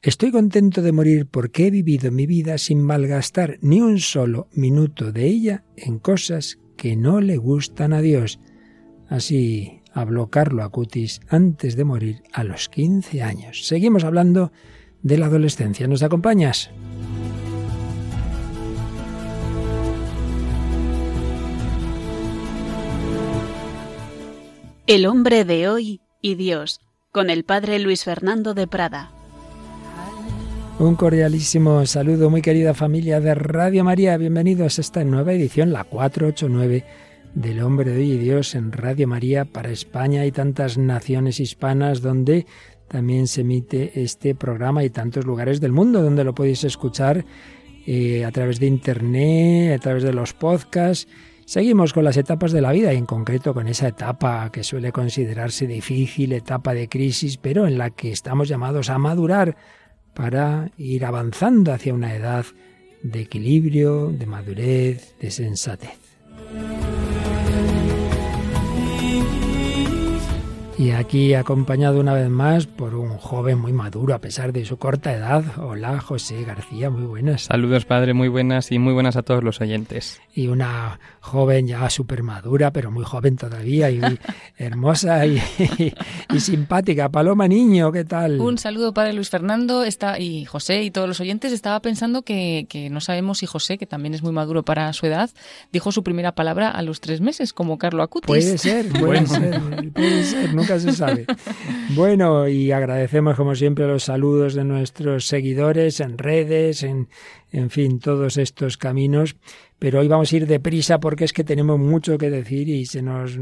Estoy contento de morir porque he vivido mi vida sin malgastar ni un solo minuto de ella en cosas que no le gustan a Dios. Así habló Carlo Acutis antes de morir a los 15 años. Seguimos hablando de la adolescencia. ¿Nos acompañas? El hombre de hoy y Dios, con el padre Luis Fernando de Prada. Un cordialísimo saludo, muy querida familia de Radio María. Bienvenidos a esta nueva edición, la 489 del Hombre de hoy y Dios en Radio María para España y tantas naciones hispanas donde también se emite este programa y tantos lugares del mundo donde lo podéis escuchar eh, a través de internet, a través de los podcasts Seguimos con las etapas de la vida y en concreto con esa etapa que suele considerarse difícil, etapa de crisis, pero en la que estamos llamados a madurar para ir avanzando hacia una edad de equilibrio, de madurez, de sensatez. Y aquí acompañado una vez más por un joven muy maduro a pesar de su corta edad. Hola José García, muy buenas. Saludos padre, muy buenas y muy buenas a todos los oyentes. Y una joven ya súper madura, pero muy joven todavía y hermosa y, simpática. Paloma Niño, ¿qué tal? Un saludo padre Luis Fernando está, y José y todos los oyentes. Estaba pensando que, que no sabemos si José, que también es muy maduro para su edad, dijo su primera palabra a los tres meses, como Carlo Acutis. Puede ser, puede ser, puede ser, se sabe. Bueno, y agradecemos como siempre los saludos de nuestros seguidores en redes, en, en fin, todos estos caminos pero hoy vamos a ir deprisa porque es que tenemos mucho que decir y se nos,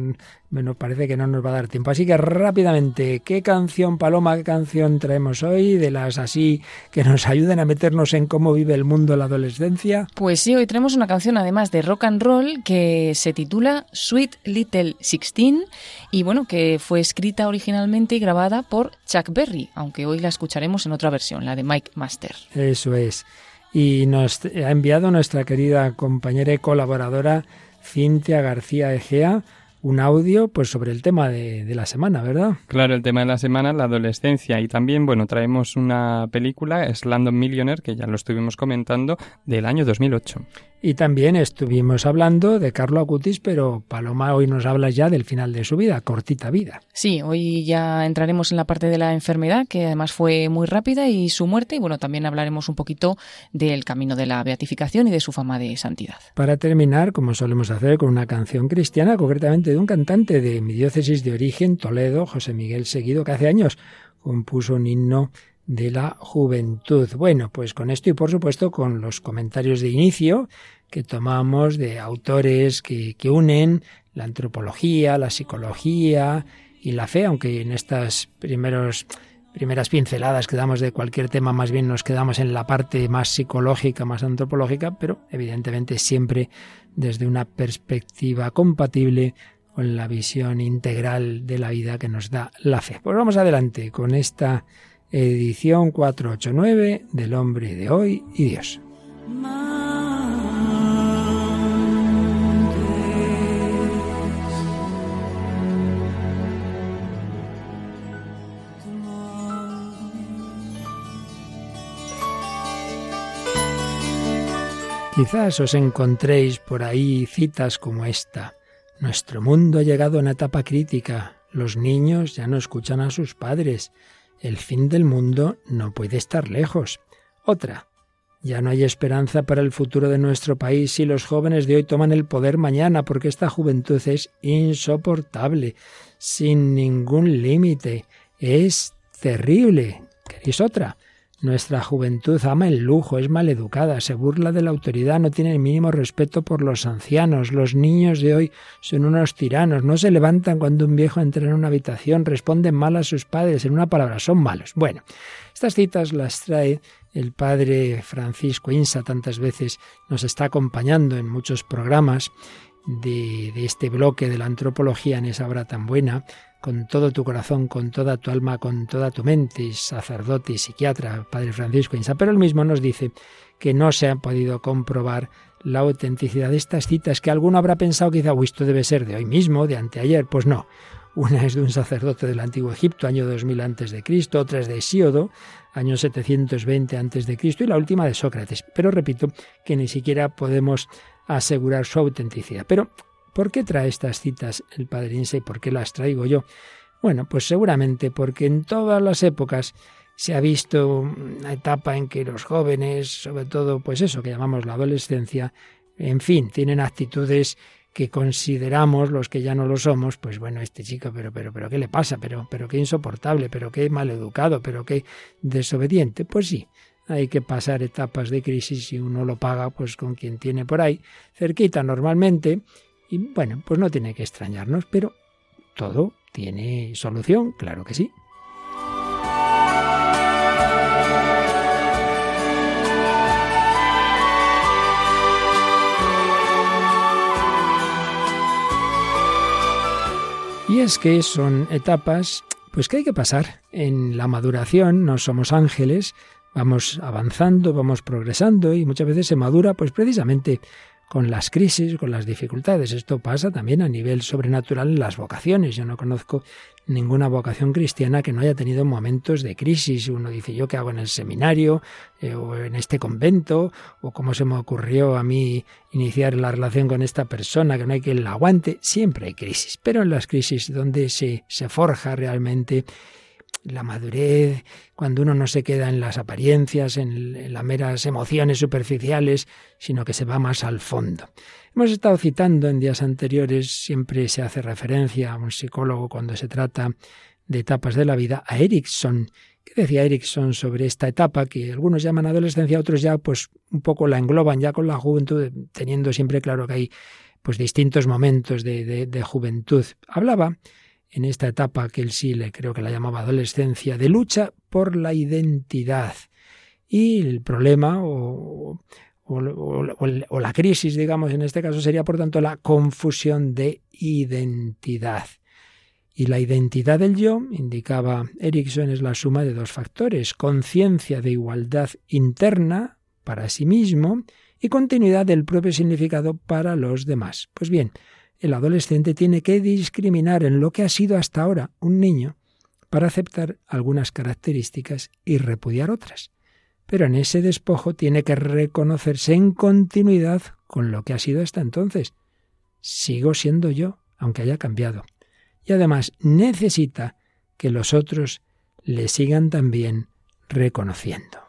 bueno, parece que no nos va a dar tiempo. Así que rápidamente, ¿qué canción, Paloma, qué canción traemos hoy de las así que nos ayuden a meternos en cómo vive el mundo la adolescencia? Pues sí, hoy tenemos una canción además de rock and roll que se titula Sweet Little Sixteen y bueno, que fue escrita originalmente y grabada por Chuck Berry, aunque hoy la escucharemos en otra versión, la de Mike Master. Eso es y nos ha enviado nuestra querida compañera y colaboradora Cintia García Egea un audio pues sobre el tema de, de, la semana, ¿verdad? Claro, el tema de la semana, la adolescencia. Y también, bueno, traemos una película, Slandon Millionaire, que ya lo estuvimos comentando, del año 2008. Y también estuvimos hablando de Carlo Acutis, pero Paloma, hoy nos hablas ya del final de su vida, cortita vida. Sí, hoy ya entraremos en la parte de la enfermedad, que además fue muy rápida, y su muerte, y bueno, también hablaremos un poquito del camino de la beatificación y de su fama de santidad. Para terminar, como solemos hacer, con una canción cristiana, concretamente de un cantante de mi diócesis de origen, Toledo, José Miguel Seguido, que hace años compuso un himno de la juventud. Bueno, pues con esto y por supuesto con los comentarios de inicio que tomamos de autores que, que unen la antropología, la psicología y la fe, aunque en estas primeros primeras pinceladas que damos de cualquier tema, más bien nos quedamos en la parte más psicológica, más antropológica, pero evidentemente siempre desde una perspectiva compatible con la visión integral de la vida que nos da la fe. Pues vamos adelante con esta edición 489 del hombre de hoy y Dios. Quizás os encontréis por ahí citas como esta. Nuestro mundo ha llegado a una etapa crítica. Los niños ya no escuchan a sus padres. El fin del mundo no puede estar lejos. Otra. Ya no hay esperanza para el futuro de nuestro país si los jóvenes de hoy toman el poder mañana, porque esta juventud es insoportable, sin ningún límite. Es terrible. ¿Queréis otra? Nuestra juventud ama el lujo, es maleducada, se burla de la autoridad, no tiene el mínimo respeto por los ancianos. Los niños de hoy son unos tiranos, no se levantan cuando un viejo entra en una habitación, responden mal a sus padres, en una palabra, son malos. Bueno, estas citas las trae el padre Francisco Insa, tantas veces nos está acompañando en muchos programas de, de este bloque de la antropología en esa obra tan buena, con todo tu corazón, con toda tu alma, con toda tu mente, sacerdote y psiquiatra, Padre Francisco Insa, pero él mismo nos dice que no se ha podido comprobar la autenticidad de estas citas que alguno habrá pensado quizá, oh, esto debe ser de hoy mismo, de anteayer. Pues no. Una es de un sacerdote del antiguo Egipto, año 2000 antes de Cristo, otra es de Hesíodo, año 720 antes de Cristo, y la última de Sócrates. Pero repito que ni siquiera podemos asegurar su autenticidad. Pero, ¿por qué trae estas citas el Padre Insa y por qué las traigo yo? Bueno, pues seguramente porque en todas las épocas se ha visto una etapa en que los jóvenes, sobre todo, pues eso que llamamos la adolescencia, en fin, tienen actitudes que consideramos los que ya no lo somos, pues bueno, este chico, pero, pero, pero, ¿qué le pasa? Pero, pero qué insoportable, pero qué maleducado, pero qué desobediente. Pues sí, hay que pasar etapas de crisis y uno lo paga pues con quien tiene por ahí, cerquita normalmente, y bueno, pues no tiene que extrañarnos, pero todo tiene solución, claro que sí. Y es que son etapas pues que hay que pasar en la maduración, no somos ángeles, vamos avanzando, vamos progresando y muchas veces se madura pues precisamente con las crisis, con las dificultades. Esto pasa también a nivel sobrenatural en las vocaciones. Yo no conozco ninguna vocación cristiana que no haya tenido momentos de crisis. Uno dice, ¿yo qué hago en el seminario eh, o en este convento? ¿O cómo se me ocurrió a mí iniciar la relación con esta persona que no hay quien la aguante? Siempre hay crisis, pero en las crisis donde se, se forja realmente la madurez, cuando uno no se queda en las apariencias, en, las meras emociones superficiales, sino que se va más al fondo. Hemos estado citando en días anteriores, siempre se hace referencia a un psicólogo cuando se trata de etapas de la vida, a Erickson. ¿Qué decía Erickson sobre esta etapa que algunos llaman adolescencia, otros ya pues un poco la engloban ya con la juventud, teniendo siempre claro que hay pues distintos momentos de, de juventud. Hablaba en esta etapa que él sí le creo que la llamaba adolescencia, de lucha por la identidad. Y el problema o, o, la crisis, digamos, en este caso sería, por tanto, la confusión de identidad. Y la identidad del yo, indicaba Erickson, es la suma de dos factores, conciencia de igualdad interna para sí mismo y continuidad del propio significado para los demás. Pues bien, el adolescente tiene que discriminar en lo que ha sido hasta ahora un niño para aceptar algunas características y repudiar otras. Pero en ese despojo tiene que reconocerse en continuidad con lo que ha sido hasta entonces. Sigo siendo yo, aunque haya cambiado. Y además necesita que los otros le sigan también reconociendo.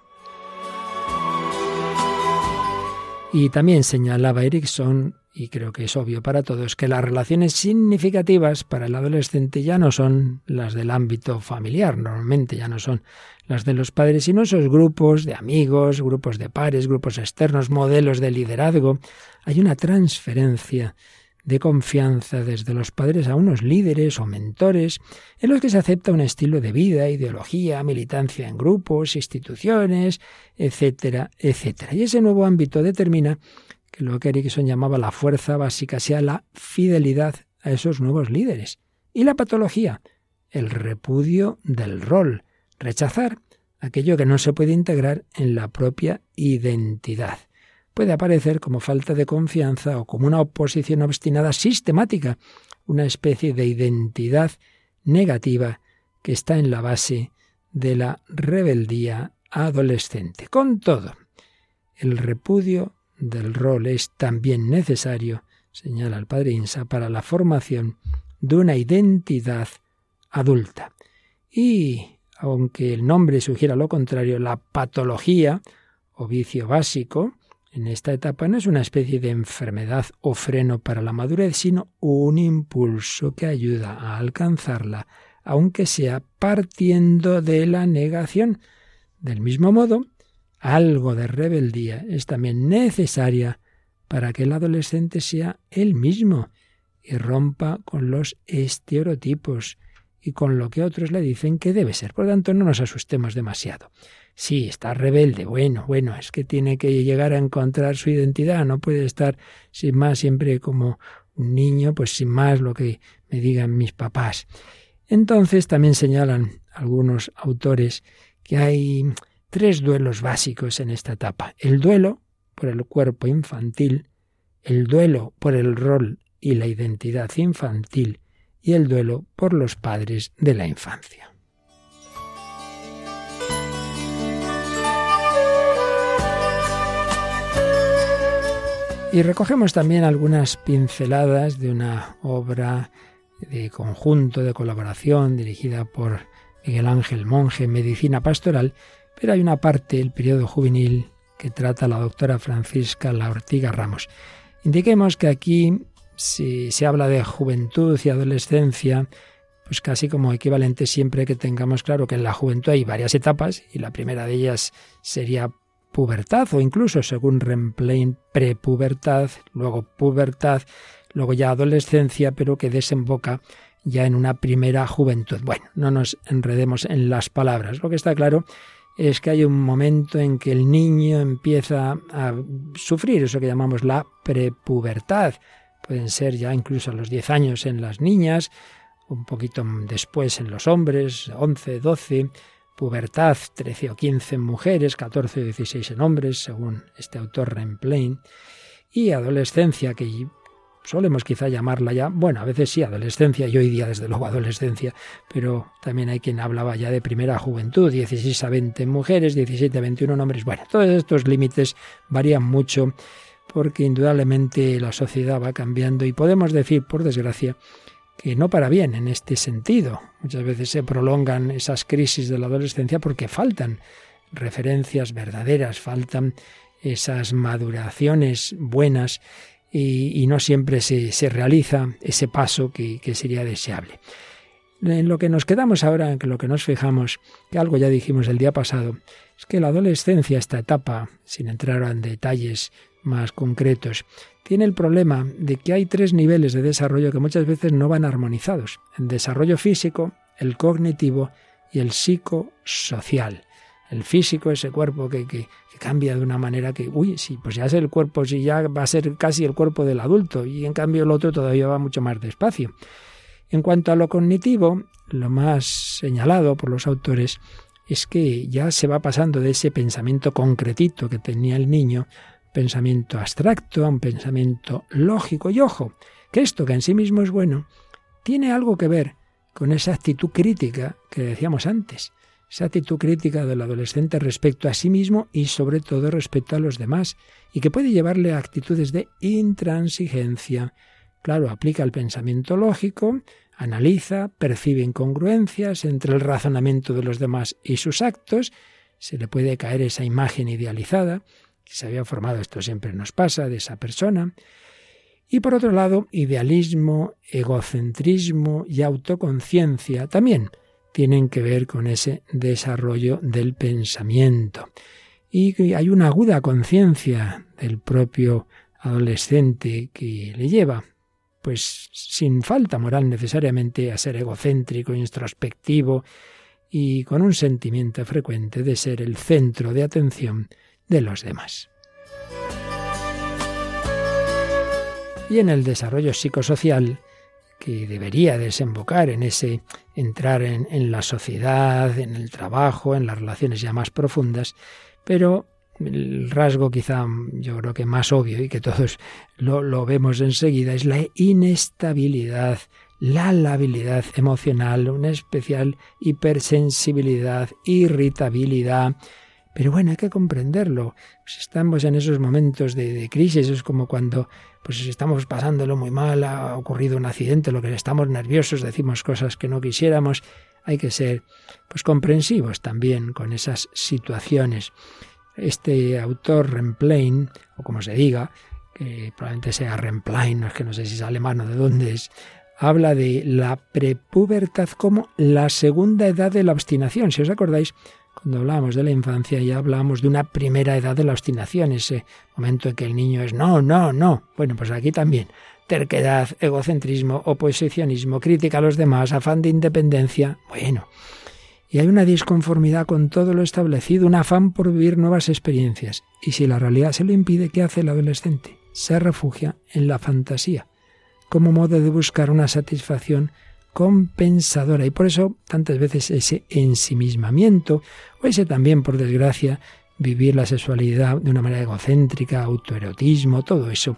Y también señalaba Erickson y creo que es obvio para todos que las relaciones significativas para el adolescente ya no son las del ámbito familiar, normalmente ya no son las de los padres, sino esos grupos de amigos, grupos de pares, grupos externos, modelos de liderazgo. Hay una transferencia de confianza desde los padres a unos líderes o mentores en los que se acepta un estilo de vida, ideología, militancia en grupos, instituciones, etcétera, etcétera. Y ese nuevo ámbito determina que lo que Erickson llamaba la fuerza básica sea la fidelidad a esos nuevos líderes. Y la patología, el repudio del rol, rechazar aquello que no se puede integrar en la propia identidad. Puede aparecer como falta de confianza o como una oposición obstinada sistemática, una especie de identidad negativa que está en la base de la rebeldía adolescente. Con todo, el repudio del rol es también necesario, señala el padre Insa, para la formación de una identidad adulta. Y, aunque el nombre sugiera lo contrario, la patología o vicio básico en esta etapa no es una especie de enfermedad o freno para la madurez, sino un impulso que ayuda a alcanzarla, aunque sea partiendo de la negación. Del mismo modo, algo de rebeldía es también necesaria para que el adolescente sea él mismo y rompa con los estereotipos y con lo que otros le dicen que debe ser. Por lo tanto, no nos asustemos demasiado. Sí, está rebelde, bueno, bueno, es que tiene que llegar a encontrar su identidad, no puede estar sin más siempre como un niño, pues sin más lo que me digan mis papás. Entonces también señalan algunos autores que hay tres duelos básicos en esta etapa. El duelo por el cuerpo infantil, el duelo por el rol y la identidad infantil y el duelo por los padres de la infancia. Y recogemos también algunas pinceladas de una obra de conjunto, de colaboración, dirigida por Miguel Ángel Monje, Medicina Pastoral, pero hay una parte, el periodo juvenil, que trata la doctora Francisca La Ortiga Ramos. Indiquemos que aquí, si se habla de juventud y adolescencia, pues casi como equivalente siempre que tengamos claro que en la juventud hay varias etapas y la primera de ellas sería pubertad o incluso según Remplain prepubertad, luego pubertad, luego ya adolescencia, pero que desemboca ya en una primera juventud. Bueno, no nos enredemos en las palabras. Lo que está claro es que hay un momento en que el niño empieza a sufrir eso que llamamos la prepubertad. Pueden ser ya incluso a los 10 años en las niñas, un poquito después en los hombres, 11, 12, pubertad 13 o 15 en mujeres, 14 o 16 en hombres, según este autor Remplain, y adolescencia, que solemos quizá llamarla ya, bueno, a veces sí, adolescencia, y hoy día desde luego adolescencia, pero también hay quien hablaba ya de primera juventud, 16 a 20 en mujeres, 17 a 21 en hombres. Bueno, todos estos límites varían mucho porque indudablemente la sociedad va cambiando y podemos decir, por desgracia, que no para bien en este sentido. Muchas veces se prolongan esas crisis de la adolescencia porque faltan referencias verdaderas, faltan esas maduraciones buenas y, no siempre se, se, realiza ese paso que, que, sería deseable. En lo que nos quedamos ahora, en lo que nos fijamos, que algo ya dijimos el día pasado, es que la adolescencia, esta etapa, sin entrar en detalles más concretos, tiene el problema de que hay tres niveles de desarrollo que muchas veces no van armonizados. El desarrollo físico, el cognitivo y el psicosocial. El físico, ese cuerpo que, que, cambia de una manera que, uy, sí, pues ya es el cuerpo, si ya va a ser casi el cuerpo del adulto, y en cambio el otro todavía va mucho más despacio. En cuanto a lo cognitivo, lo más señalado por los autores es que ya se va pasando de ese pensamiento concretito que tenía el niño pensamiento abstracto, a un pensamiento lógico. Y ojo, que esto que en sí mismo es bueno, tiene algo que ver con esa actitud crítica que decíamos antes, esa actitud crítica del adolescente respecto a sí mismo y sobre todo respecto a los demás, y que puede llevarle a actitudes de intransigencia. Claro, aplica el pensamiento lógico, analiza, percibe incongruencias entre el razonamiento de los demás y sus actos, se le puede caer esa imagen idealizada, que se había formado, esto siempre nos pasa, de esa persona. Y por otro lado, idealismo, egocentrismo y autoconciencia también tienen que ver con ese desarrollo del pensamiento. Y hay una aguda conciencia del propio adolescente que le lleva, pues sin falta moral necesariamente, a ser egocéntrico, introspectivo y con un sentimiento frecuente de ser el centro de atención de los demás. Y en el desarrollo psicosocial, que debería desembocar en ese entrar en, la sociedad, en el trabajo, en las relaciones ya más profundas, pero el rasgo quizá yo creo que más obvio y que todos lo, vemos enseguida es la inestabilidad, la labilidad emocional, una especial hipersensibilidad, irritabilidad, pero bueno, hay que comprenderlo. Si estamos en esos momentos de, crisis, es como cuando pues estamos pasándolo muy mal, ha ocurrido un accidente, lo que estamos nerviosos, decimos cosas que no quisiéramos. Hay que ser pues comprensivos también con esas situaciones. Este autor Remplain, o como se diga, que probablemente sea Remplain, no es que no sé si es alemán o de dónde es, habla de la prepubertad como la segunda edad de la obstinación. Si os acordáis, cuando hablamos de la infancia ya hablamos de una primera edad de la obstinación, ese momento en que el niño es no, no, no. Bueno, pues aquí también terquedad, egocentrismo, oposicionismo, crítica a los demás, afán de independencia. Bueno, y hay una disconformidad con todo lo establecido, un afán por vivir nuevas experiencias. Y si la realidad se lo impide, ¿qué hace el adolescente? Se refugia en la fantasía, como modo de buscar una satisfacción compensadora y por eso tantas veces ese ensimismamiento o ese también por desgracia vivir la sexualidad de una manera egocéntrica, autoerotismo, todo eso.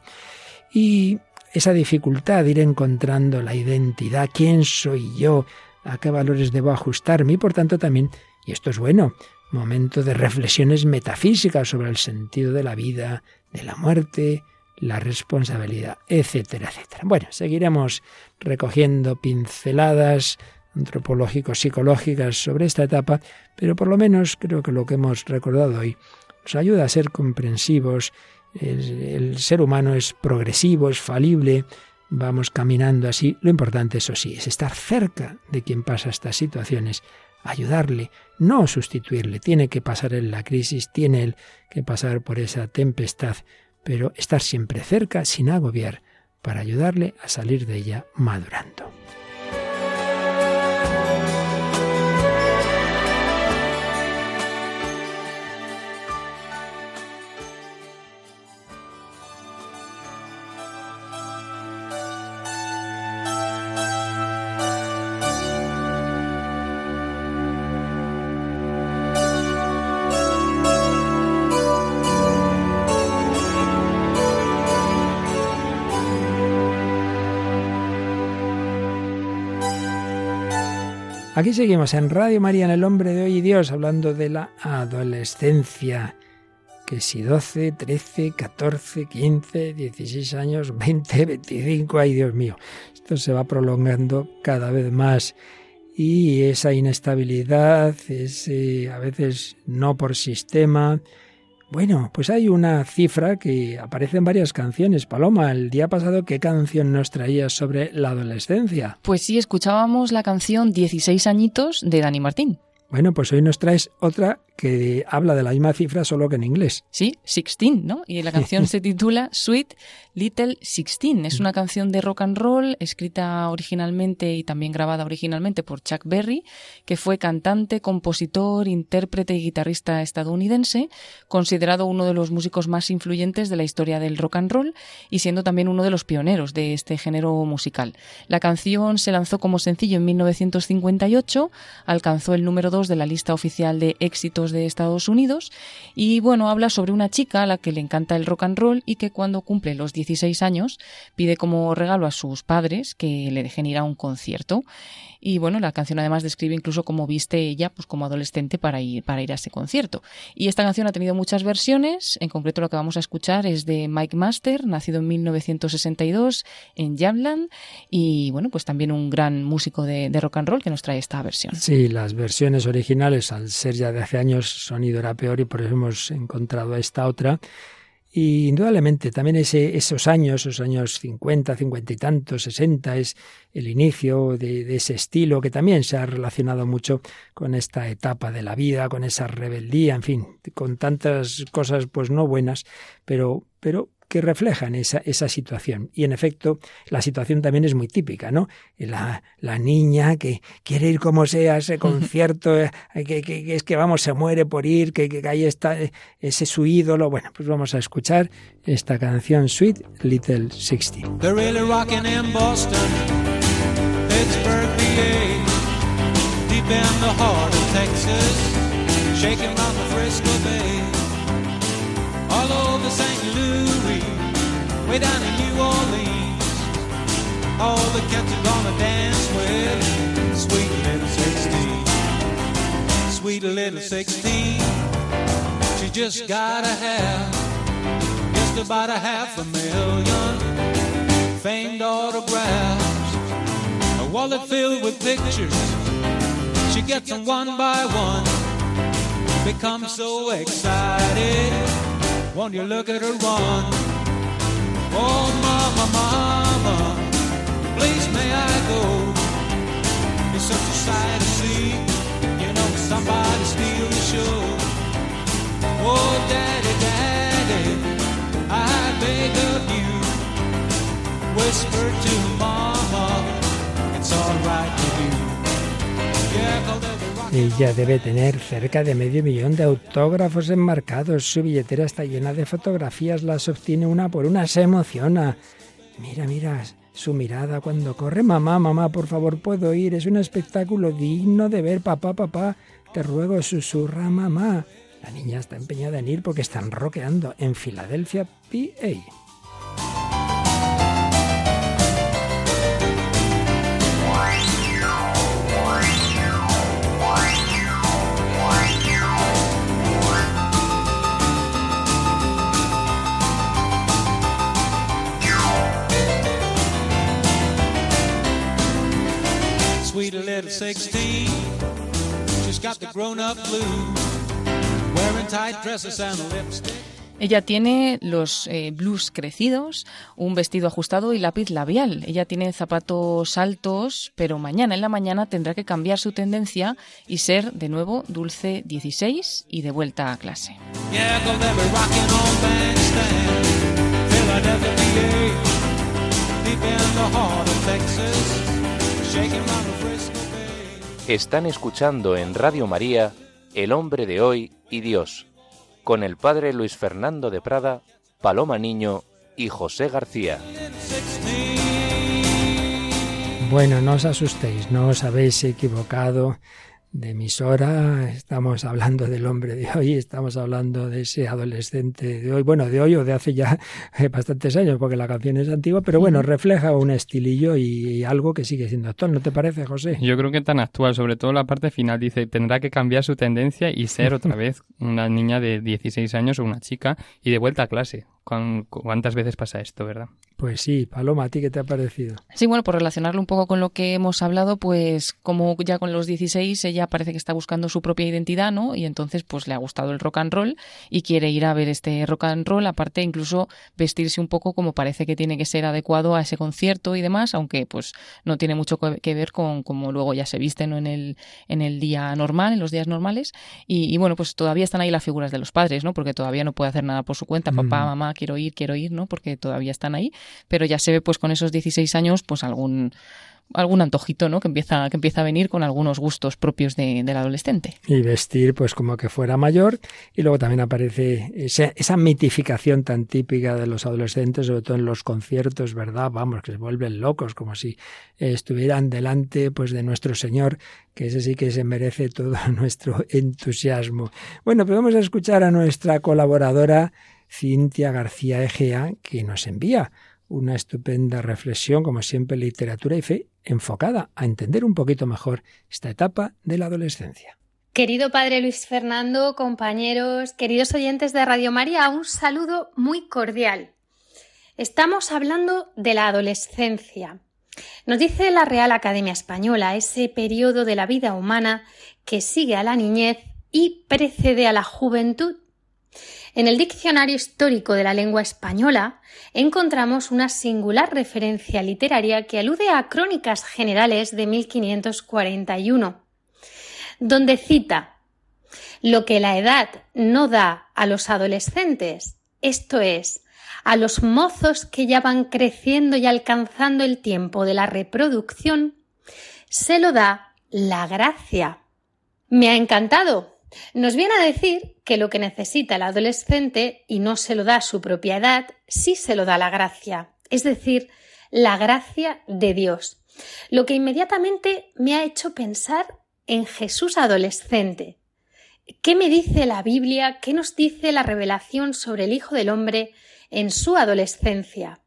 Y esa dificultad de ir encontrando la identidad, quién soy yo, a qué valores debo ajustarme y por tanto también, y esto es bueno, momento de reflexiones metafísicas sobre el sentido de la vida, de la muerte, la responsabilidad, etcétera, etcétera. Bueno, seguiremos recogiendo pinceladas antropológicos, psicológicas sobre esta etapa, pero por lo menos creo que lo que hemos recordado hoy nos ayuda a ser comprensivos. El, ser humano es progresivo, es falible, vamos caminando así. Lo importante, eso sí, es estar cerca de quien pasa estas situaciones, ayudarle, no sustituirle. Tiene que pasar en la crisis, tiene él que pasar por esa tempestad, pero estar siempre cerca sin agobiar para ayudarle a salir de ella madurando. Aquí seguimos en Radio María, en El Hombre de Hoy y Dios, hablando de la adolescencia. Que si 12, 13, 14, 15, 16 años, 20, 25, ay Dios mío, esto se va prolongando cada vez más. Y esa inestabilidad, ese a veces no por sistema, bueno, pues hay una cifra que aparece en varias canciones. Paloma, el día pasado, ¿qué canción nos traías sobre la adolescencia? Pues sí, escuchábamos la canción 16 añitos de Dani Martín. Bueno, pues hoy nos traes otra que habla de la misma cifra solo que en inglés. Sí, Sixteen, ¿no? Y la canción se titula Sweet Little Sixteen. Es una canción de rock and roll escrita originalmente y también grabada originalmente por Chuck Berry, que fue cantante, compositor, intérprete y guitarrista estadounidense, considerado uno de los músicos más influyentes de la historia del rock and roll y siendo también uno de los pioneros de este género musical. La canción se lanzó como sencillo en 1958, alcanzó el número 2 de la lista oficial de éxitos de Estados Unidos y bueno, habla sobre una chica a la que le encanta el rock and roll y que cuando cumple los 16 años pide como regalo a sus padres que le dejen ir a un concierto. Y bueno, la canción además describe incluso cómo viste ella pues como adolescente para ir, para ir a ese concierto. Y esta canción ha tenido muchas versiones, en concreto lo que vamos a escuchar es de Mike Master, nacido en 1962 en Jamland y bueno, pues también un gran músico de, de rock and roll que nos trae esta versión. Sí, las versiones originales al ser ya de hace años sonido era peor y por eso hemos encontrado esta otra y indudablemente también ese, esos años, esos años 50, 50 y tantos, 60, es el inicio de, ese estilo que también se ha relacionado mucho con esta etapa de la vida, con esa rebeldía, en fin, con tantas cosas pues no buenas, pero, pero que reflejan esa, esa situación. Y en efecto, la situación también es muy típica, ¿no? La, la niña que quiere ir como sea a ese concierto, eh, que, que, que, es que vamos, se muere por ir, que, que ahí está, eh, ese es su ídolo. Bueno, pues vamos a escuchar esta canción Sweet Little Sixteen. They're really rocking in Boston, Pittsburgh, PA, deep in the heart of Texas, shaking around the Frisco Bay, all over St. Louis, way down in New Orleans. All the cats are gonna dance with sweet little 16. Sweet little 16, she just gotta have just about a half a million famed autographs, a wallet filled with pictures. She gets them one by one, becomes so excited. Won't you look at her run? Oh, mama, mama, please may I go? It's such a sight to see, you know, somebody steal the show. Oh, daddy, daddy, I beg of you, whisper to Ella debe tener cerca de medio millón de autógrafos enmarcados. Su billetera está llena de fotografías, las obtiene una por una, se emociona. Mira, mira su mirada cuando corre. Mamá, mamá, por favor, puedo ir. Es un espectáculo digno de ver. Papá, papá, te ruego, susurra mamá. La niña está empeñada en ir porque están roqueando en Filadelfia, PA. Sweet little 16, she's got the grown up blues, wearing tight dresses and lipstick. Ella tiene los eh, blues crecidos, un vestido ajustado y lápiz labial. Ella tiene zapatos altos, pero mañana en la mañana tendrá que cambiar su tendencia y ser de nuevo dulce 16 y de vuelta a clase. Yeah, Están escuchando en Radio María El hombre de hoy y Dios, con el padre Luis Fernando de Prada, Paloma Niño y José García. Bueno, no os asustéis, no os habéis equivocado de emisora. Estamos hablando del hombre de hoy, estamos hablando de ese adolescente de hoy, bueno, de hoy o de hace ya bastantes años, porque la canción es antigua, pero bueno, refleja un estilillo y algo que sigue siendo actual, ¿no te parece, José? Yo creo que tan actual, sobre todo la parte final, dice, tendrá que cambiar su tendencia y ser otra vez una niña de 16 años o una chica y de vuelta a clase. ¿Cuán- ¿Cuántas veces pasa esto, verdad? Pues sí, Paloma, ¿a ti qué te ha parecido? Sí, bueno, por relacionarlo un poco con lo que hemos hablado, pues como ya con los 16 ella parece que está buscando su propia identidad, ¿no? Y entonces pues le ha gustado el rock and roll y quiere ir a ver este rock and roll, aparte incluso vestirse un poco como parece que tiene que ser adecuado a ese concierto y demás, aunque pues no tiene mucho que que ver con cómo luego ya se viste ¿no? en el en el día normal, en los días normales y, y, bueno, pues todavía están ahí las figuras de los padres, ¿no? Porque todavía no puede hacer nada por su cuenta, papá, Mm. mamá, quiero ir, quiero ir, ¿no? Porque todavía están ahí, pero ya se ve pues con esos 16 años pues algún algún antojito, ¿no? Que empieza que empieza a venir con algunos gustos propios de- del adolescente. Y vestir pues como que fuera mayor y luego también aparece esa, esa mitificación tan típica de los adolescentes, sobre todo en los conciertos, ¿verdad? Vamos, que se vuelven locos, como si estuvieran delante pues de nuestro Señor, que ese sí que se merece todo nuestro entusiasmo. Bueno, pues vamos a escuchar a nuestra colaboradora Cintia García Egea, que nos envía una estupenda reflexión, como siempre, literatura y fe, enfocada a entender un poquito mejor esta etapa de la adolescencia. Querido Padre Luis Fernando, compañeros, queridos oyentes de Radio María, un saludo muy cordial. Estamos hablando de la adolescencia. Nos dice la Real Academia Española ese periodo de la vida humana que sigue a la niñez y precede a la juventud. En el Diccionario Histórico de la Lengua Española encontramos una singular referencia literaria que alude a Crónicas Generales de 1541, donde cita lo que la edad no da a los adolescentes, esto es, a los mozos que ya van creciendo y alcanzando el tiempo de la reproducción, se lo da la gracia. Me ha encantado. Nos viene a decir que lo que necesita el adolescente y no se lo da su propia edad, sí se lo da la gracia, es decir, la gracia de Dios. Lo que inmediatamente me ha hecho pensar en Jesús adolescente. ¿Qué me dice la Biblia? ¿Qué nos dice la revelación sobre el Hijo del Hombre en su adolescencia?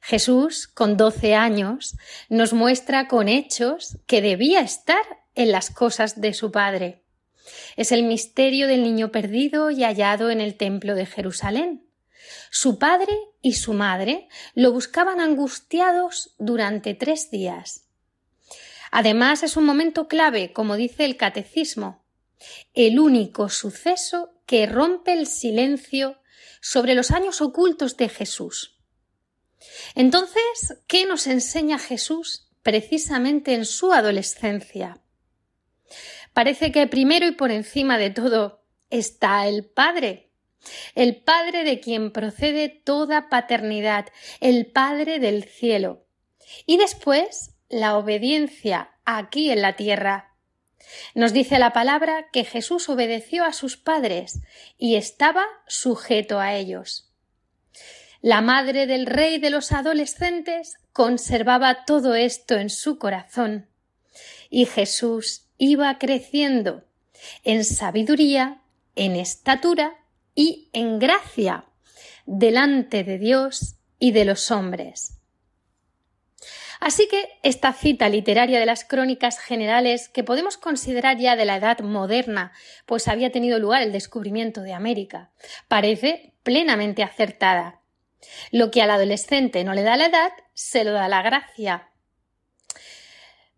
Jesús, con doce años, nos muestra con hechos que debía estar en las cosas de su Padre. Es el misterio del niño perdido y hallado en el templo de Jerusalén. Su padre y su madre lo buscaban angustiados durante tres días. Además, es un momento clave, como dice el catecismo, el único suceso que rompe el silencio sobre los años ocultos de Jesús. Entonces, ¿qué nos enseña Jesús precisamente en su adolescencia? Parece que primero y por encima de todo está el Padre, el Padre de quien procede toda paternidad, el Padre del cielo. Y después la obediencia aquí en la tierra. Nos dice la palabra que Jesús obedeció a sus padres y estaba sujeto a ellos. La madre del rey de los adolescentes conservaba todo esto en su corazón y Jesús iba creciendo en sabiduría, en estatura y en gracia delante de Dios y de los hombres. Así que esta cita literaria de las crónicas generales, que podemos considerar ya de la edad moderna, pues había tenido lugar el descubrimiento de América, parece plenamente acertada. Lo que al adolescente no le da la edad, se lo da la gracia.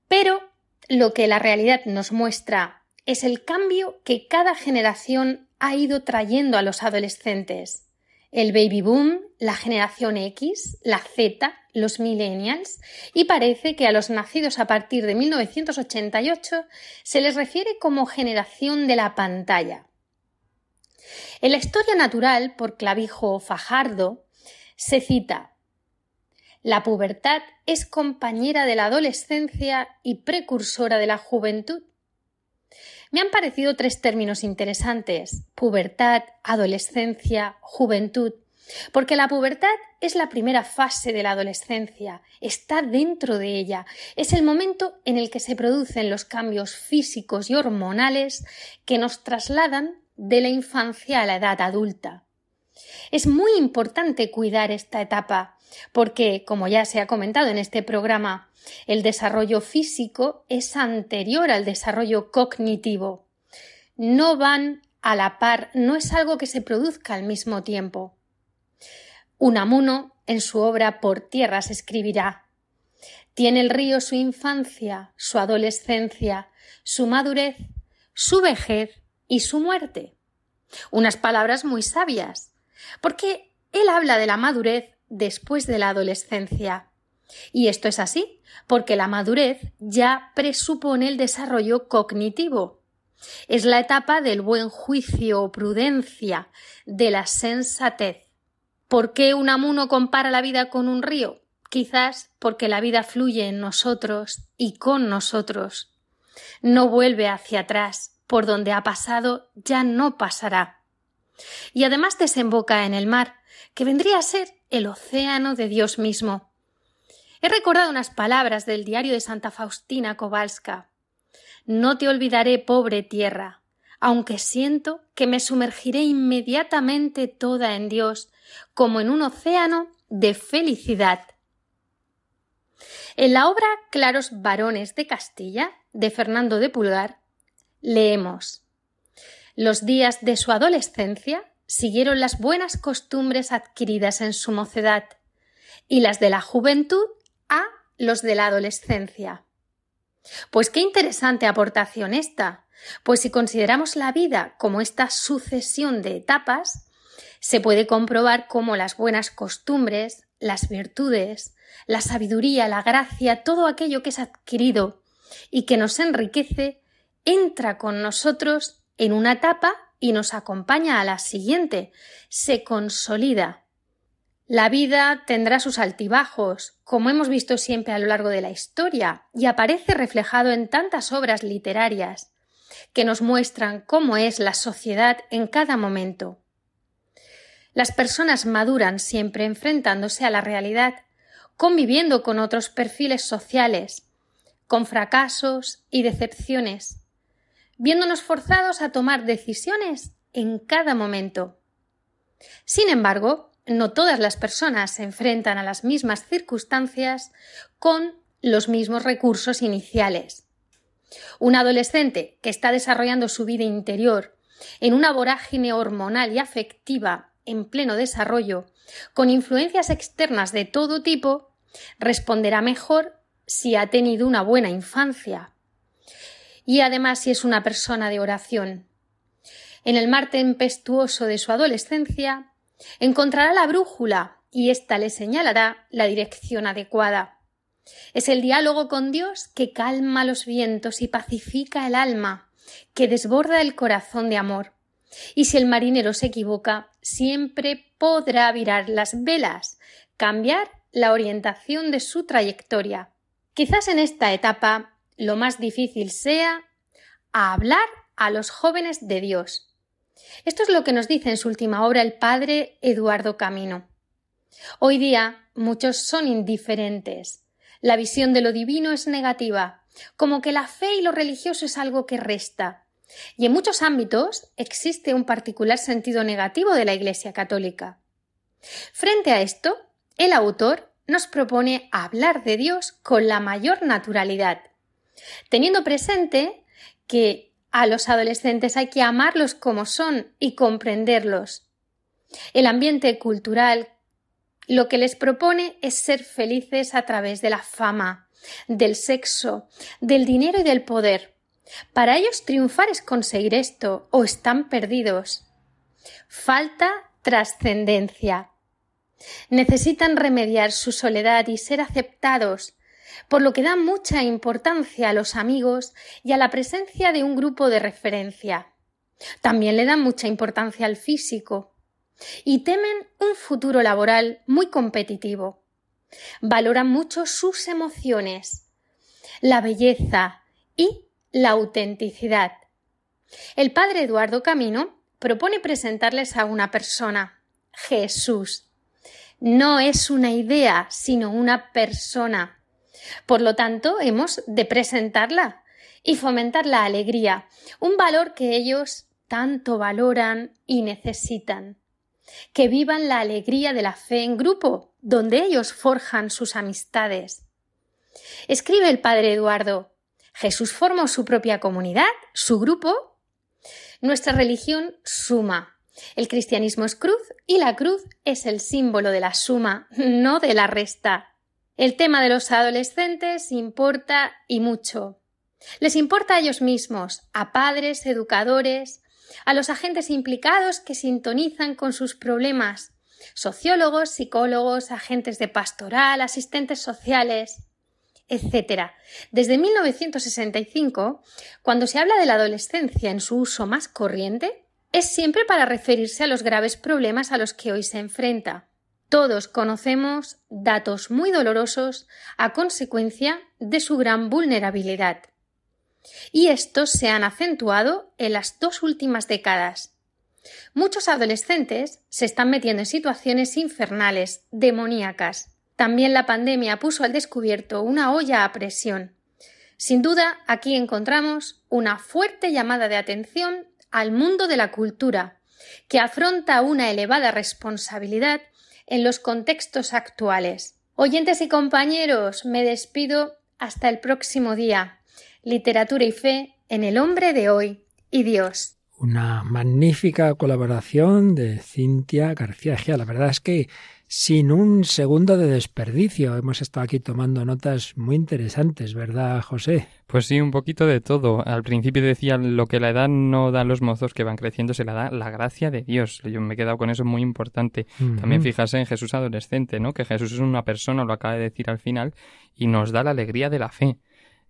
Pero lo que la realidad nos muestra es el cambio que cada generación ha ido trayendo a los adolescentes el baby boom, la generación X, la Z, los millennials, y parece que a los nacidos a partir de 1988 se les refiere como generación de la pantalla. En la historia natural, por Clavijo Fajardo, se cita La pubertad es compañera de la adolescencia y precursora de la juventud. Me han parecido tres términos interesantes pubertad, adolescencia, juventud, porque la pubertad es la primera fase de la adolescencia, está dentro de ella, es el momento en el que se producen los cambios físicos y hormonales que nos trasladan de la infancia a la edad adulta. Es muy importante cuidar esta etapa, porque, como ya se ha comentado en este programa, el desarrollo físico es anterior al desarrollo cognitivo. No van a la par, no es algo que se produzca al mismo tiempo. Unamuno, en su obra Por tierras, escribirá Tiene el río su infancia, su adolescencia, su madurez, su vejez y su muerte. Unas palabras muy sabias, porque él habla de la madurez después de la adolescencia. Y esto es así, porque la madurez ya presupone el desarrollo cognitivo. Es la etapa del buen juicio o prudencia, de la sensatez. ¿Por qué Unamuno compara la vida con un río? Quizás porque la vida fluye en nosotros y con nosotros. No vuelve hacia atrás, por donde ha pasado ya no pasará. Y además desemboca en el mar, que vendría a ser el océano de Dios mismo. He recordado unas palabras del diario de Santa Faustina Kowalska. No te olvidaré, pobre tierra, aunque siento que me sumergiré inmediatamente toda en Dios, como en un océano de felicidad. En la obra Claros varones de Castilla, de Fernando de Pulgar, leemos Los días de su adolescencia siguieron las buenas costumbres adquiridas en su mocedad, y las de la juventud a los de la adolescencia. Pues qué interesante aportación esta, pues si consideramos la vida como esta sucesión de etapas, se puede comprobar cómo las buenas costumbres, las virtudes, la sabiduría, la gracia, todo aquello que es adquirido y que nos enriquece, entra con nosotros en una etapa y nos acompaña a la siguiente, se consolida. La vida tendrá sus altibajos, como hemos visto siempre a lo largo de la historia, y aparece reflejado en tantas obras literarias que nos muestran cómo es la sociedad en cada momento. Las personas maduran siempre enfrentándose a la realidad, conviviendo con otros perfiles sociales, con fracasos y decepciones, viéndonos forzados a tomar decisiones en cada momento. Sin embargo, no todas las personas se enfrentan a las mismas circunstancias con los mismos recursos iniciales. Un adolescente que está desarrollando su vida interior en una vorágine hormonal y afectiva en pleno desarrollo, con influencias externas de todo tipo, responderá mejor si ha tenido una buena infancia y además si es una persona de oración. En el mar tempestuoso de su adolescencia Encontrará la brújula y ésta le señalará la dirección adecuada. Es el diálogo con Dios que calma los vientos y pacifica el alma, que desborda el corazón de amor. Y si el marinero se equivoca, siempre podrá virar las velas, cambiar la orientación de su trayectoria. Quizás en esta etapa lo más difícil sea hablar a los jóvenes de Dios, esto es lo que nos dice en su última obra el padre Eduardo Camino. Hoy día muchos son indiferentes. La visión de lo divino es negativa, como que la fe y lo religioso es algo que resta, Y en muchos ámbitos existe un particular sentido negativo de la Iglesia católica. Frente a esto, el autor nos propone hablar de Dios con la mayor naturalidad, teniendo presente que a los adolescentes hay que amarlos como son y comprenderlos. El ambiente cultural lo que les propone es ser felices a través de la fama, del sexo, del dinero y del poder. Para ellos triunfar es conseguir esto o están perdidos. Falta trascendencia. Necesitan remediar su soledad y ser aceptados, por lo que dan mucha importancia a los amigos y a la presencia de un grupo de referencia. También le dan mucha importancia al físico y temen un futuro laboral muy competitivo. Valoran mucho sus emociones, la belleza y la autenticidad. El padre Eduardo Camino propone presentarles a una persona, Jesús. No es una idea, sino una persona. Por lo tanto, hemos de presentarla y fomentar la alegría, un valor que ellos tanto valoran y necesitan. Que vivan la alegría de la fe en grupo, donde ellos forjan sus amistades. Escribe el padre Eduardo, Jesús formó su propia comunidad, su grupo. Nuestra religión suma. El cristianismo es cruz y la cruz es el símbolo de la suma, no de la resta. El tema de los adolescentes importa y mucho. Les importa a ellos mismos, a padres, educadores, a los agentes implicados que sintonizan con sus problemas, sociólogos, psicólogos, agentes de pastoral, asistentes sociales etc. Desde 1965, cuando se habla de la adolescencia en su uso más corriente, es siempre para referirse a los graves problemas a los que hoy se enfrenta. Todos conocemos datos muy dolorosos a consecuencia de su gran vulnerabilidad. Y estos se han acentuado en las dos últimas décadas. Muchos adolescentes se están metiendo en situaciones infernales, demoníacas, también la pandemia puso al descubierto una olla a presión. Sin duda, aquí encontramos una fuerte llamada de atención al mundo de la cultura, que afronta una elevada responsabilidad en los contextos actuales. Oyentes y compañeros, me despido hasta el próximo día. Literatura y fe en el hombre de hoy y Dios. Una magnífica colaboración de Cintia García Gea. La verdad es que sin un segundo de desperdicio. Hemos estado aquí tomando notas muy interesantes, ¿verdad, José? Pues sí, un poquito de todo. Al principio decía lo que la edad no da a los mozos que van creciendo, se la da la gracia de Dios. Yo me he quedado con eso muy importante. También fíjase en Jesús adolescente, ¿no? Que Jesús es una persona, lo acaba de decir al final, y nos da la alegría de la fe.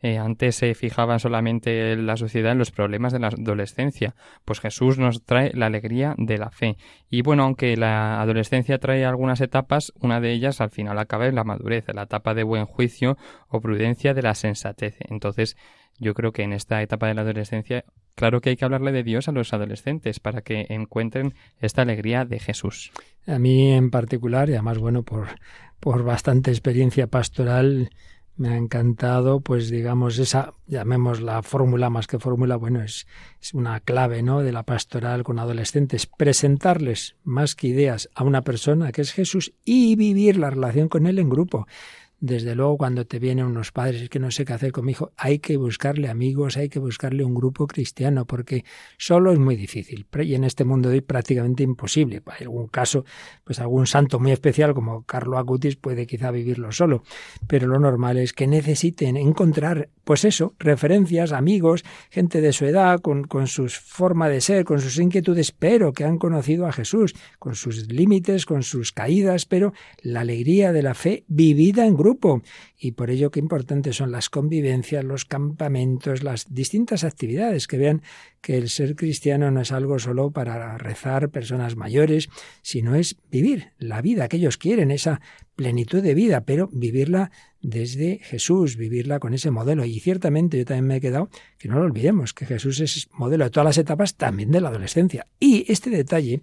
Eh, antes se fijaban solamente en la sociedad en los problemas de la adolescencia. Pues Jesús nos trae la alegría de la fe. Y bueno, aunque la adolescencia trae algunas etapas, una de ellas al final acaba en la madurez, la etapa de buen juicio o prudencia de la sensatez. Entonces, yo creo que en esta etapa de la adolescencia, claro que hay que hablarle de Dios a los adolescentes para que encuentren esta alegría de Jesús. A mí en particular, y además, bueno, por, por bastante experiencia pastoral, me ha encantado, pues digamos, esa, llamemos la fórmula más que fórmula, bueno, es, es, una clave, ¿no?, de la pastoral con adolescentes, presentarles más que ideas a una persona que es Jesús y vivir la relación con él en grupo. Desde luego, cuando te vienen unos padres que no sé qué hacer con mi hijo, hay que buscarle amigos, hay que buscarle un grupo cristiano, porque solo es muy difícil. Y en este mundo de hoy prácticamente imposible. Hay algún caso, pues algún santo muy especial como Carlo Acutis puede quizá vivirlo solo. Pero lo normal es que necesiten encontrar, pues eso, referencias, amigos, gente de su edad, con, con su forma de ser, con sus inquietudes, pero que han conocido a Jesús, con sus límites, con sus caídas, pero la alegría de la fe vivida en grupo y por ello qué importantes son las convivencias, los campamentos, las distintas actividades, que vean que el ser cristiano no es algo solo para rezar personas mayores, sino es vivir la vida que ellos quieren, esa plenitud de vida, pero vivirla desde Jesús, vivirla con ese modelo. Y ciertamente yo también me he quedado, que no lo olvidemos, que Jesús es modelo de todas las etapas, también de la adolescencia. Y este detalle,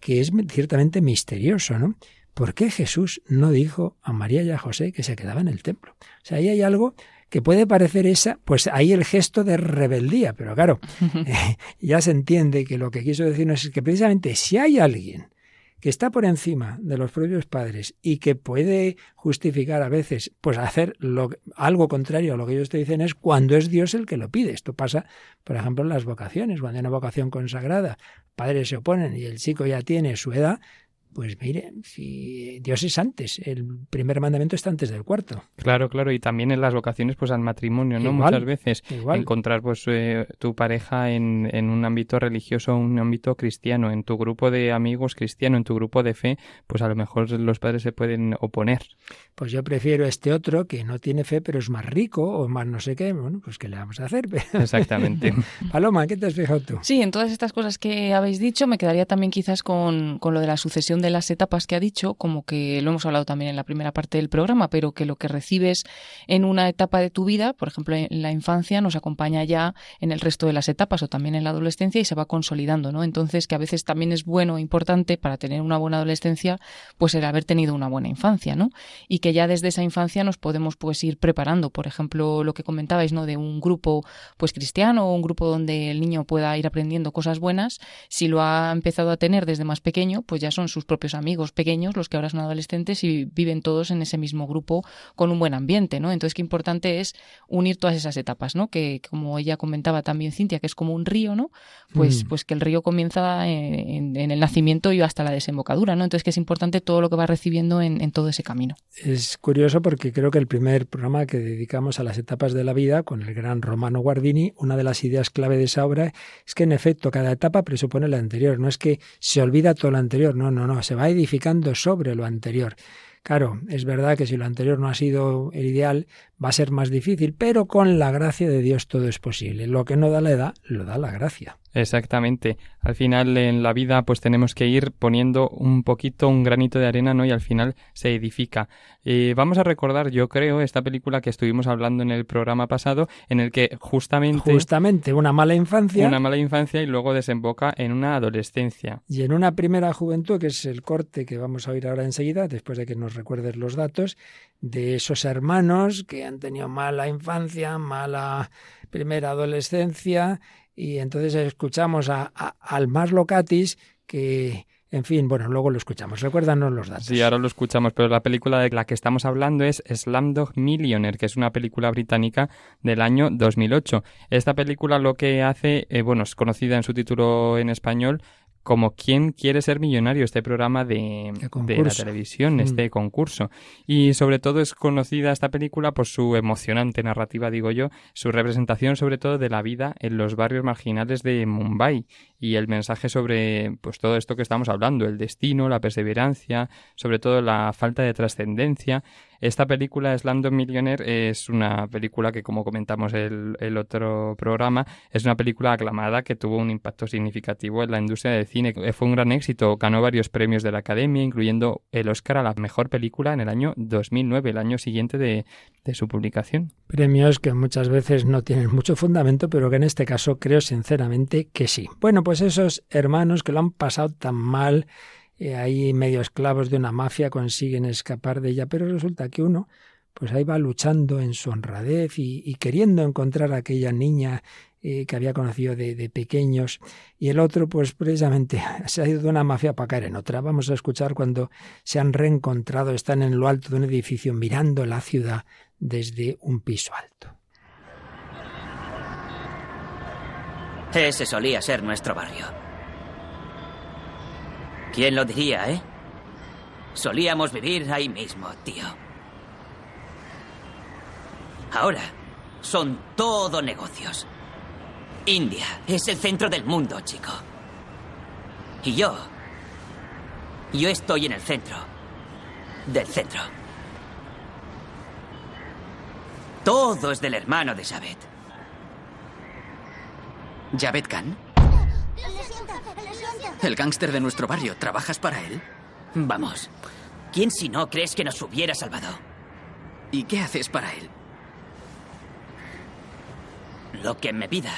que es ciertamente misterioso, ¿no? ¿Por qué Jesús no dijo a María y a José que se quedaba en el templo? O sea, ahí hay algo que puede parecer esa, pues ahí el gesto de rebeldía, pero claro, eh, ya se entiende que lo que quiso decirnos es que precisamente si hay alguien que está por encima de los propios padres y que puede justificar a veces, pues hacer lo, algo contrario a lo que ellos te dicen es cuando es Dios el que lo pide. Esto pasa, por ejemplo, en las vocaciones. Cuando hay una vocación consagrada, padres se oponen y el chico ya tiene su edad, pues mire, si Dios es antes, el primer mandamiento está antes del cuarto. Claro, claro, y también en las vocaciones pues al matrimonio, ¿no? Muchas veces encontrar pues eh, tu pareja en, en, un ámbito religioso, un ámbito cristiano, en tu grupo de amigos cristiano, en tu grupo de fe, pues a lo mejor los padres se pueden oponer. Pues yo prefiero este otro que no tiene fe pero es más rico o más no sé qué, bueno, pues ¿qué le vamos a hacer? Exactamente. Paloma, ¿qué te has fijado tú? Sí, en todas estas cosas que habéis dicho me quedaría también quizás con, con lo de la sucesión de las etapas que ha dicho, como que lo hemos hablado también en la primera parte del programa, pero que lo que recibes en una etapa de tu vida, por ejemplo en la infancia, nos acompaña ya en el resto de las etapas o también en la adolescencia y se va consolidando, ¿no? Entonces que a veces también es bueno e importante para tener una buena adolescencia, pues el haber tenido una buena infancia, ¿no? Y que ya desde esa infancia nos podemos pues ir preparando, por ejemplo, lo que comentabais, ¿no? De un grupo pues cristiano o un grupo donde el niño pueda ir aprendiendo cosas buenas, si lo ha empezado a tener desde más pequeño, pues ya son sus propios amigos pequeños, los que ahora son adolescentes y viven todos en ese mismo grupo con un buen ambiente, ¿no? Entonces, qué importante es unir todas esas etapas, ¿no? Que como ella comentaba también Cintia, que es como un río, ¿no? Pues, mm. pues que el río comienza en, el nacimiento y hasta la desembocadura, ¿no? Entonces, que es importante todo lo que va recibiendo en, en todo ese camino. Es curioso porque creo que el primer programa que dedicamos a las etapas de la vida, con el gran Romano Guardini, una de las ideas clave de esa obra es que en efecto cada etapa presupone la anterior, no es que se olvida todo lo anterior, no, no, no, se va edificando sobre lo anterior. Claro, es verdad que si lo anterior no ha sido el ideal, va a ser más difícil, pero con la gracia de Dios todo es posible. Lo que no da la edad, lo da la gracia. Exactamente. Al final en la vida pues tenemos que ir poniendo un poquito, un granito de arena, ¿no? Y al final se edifica. Eh, vamos a recordar, yo creo, esta película que estuvimos hablando en el programa pasado, en el que justamente... Justamente una mala infancia. Una mala infancia y luego desemboca en una adolescencia. Y en una primera juventud, que es el corte que vamos a oír ahora enseguida, después de que nos recuerdes los datos, de esos hermanos que han tenido mala infancia, mala primera adolescencia y entonces escuchamos a, al más locatis que, en fin, bueno, luego lo escuchamos. Recuérdanos los datos. Sí, ahora lo escuchamos, pero la película de la que estamos hablando es Slamdog Millionaire, que es una película británica del año 2008. Esta película lo que hace, eh, bueno, es conocida en su título en español como ¿Quién quiere ser millonario? Este programa de, de, la televisión, mm. este concurso. Y sobre todo es conocida esta película por su emocionante narrativa, digo yo, su representación sobre todo de la vida en los barrios marginales de Mumbai y el mensaje sobre pues todo esto que estamos hablando, el destino, la perseverancia, sobre todo la falta de trascendencia esta película, Slamdog Millionaire, es una película que, como comentamos el, el otro programa, es una película aclamada que tuvo un impacto significativo en la industria del cine. Fue un gran éxito, ganó varios premios de la Academia, incluyendo el Oscar a la mejor película en el año 2009, el año siguiente de, de su publicación. Premios que muchas veces no tienen mucho fundamento, pero que en este caso creo sinceramente que sí. Bueno, pues esos hermanos que lo han pasado tan mal eh, ahí medio esclavos de una mafia consiguen escapar de ella, pero resulta que uno pues ahí va luchando en su honradez y, queriendo encontrar a aquella niña eh, que había conocido de, de, pequeños y el otro pues precisamente se ha ido de una mafia para caer en otra. Vamos a escuchar cuando se han reencontrado, están en lo alto de un edificio mirando la ciudad desde un piso alto. Ese solía ser nuestro barrio. ¿Quién lo diría, eh? Solíamos vivir ahí mismo, tío. Ahora son todo negocios. India es el centro del mundo, chico. Y yo... Yo estoy en el centro. Del centro. Todo es del hermano de Javed. ¿Javed Khan? El gángster de nuestro barrio. ¿Trabajas para él? Vamos. ¿Quién si no crees que nos hubiera salvado? ¿Y qué haces para él? Lo que me pida.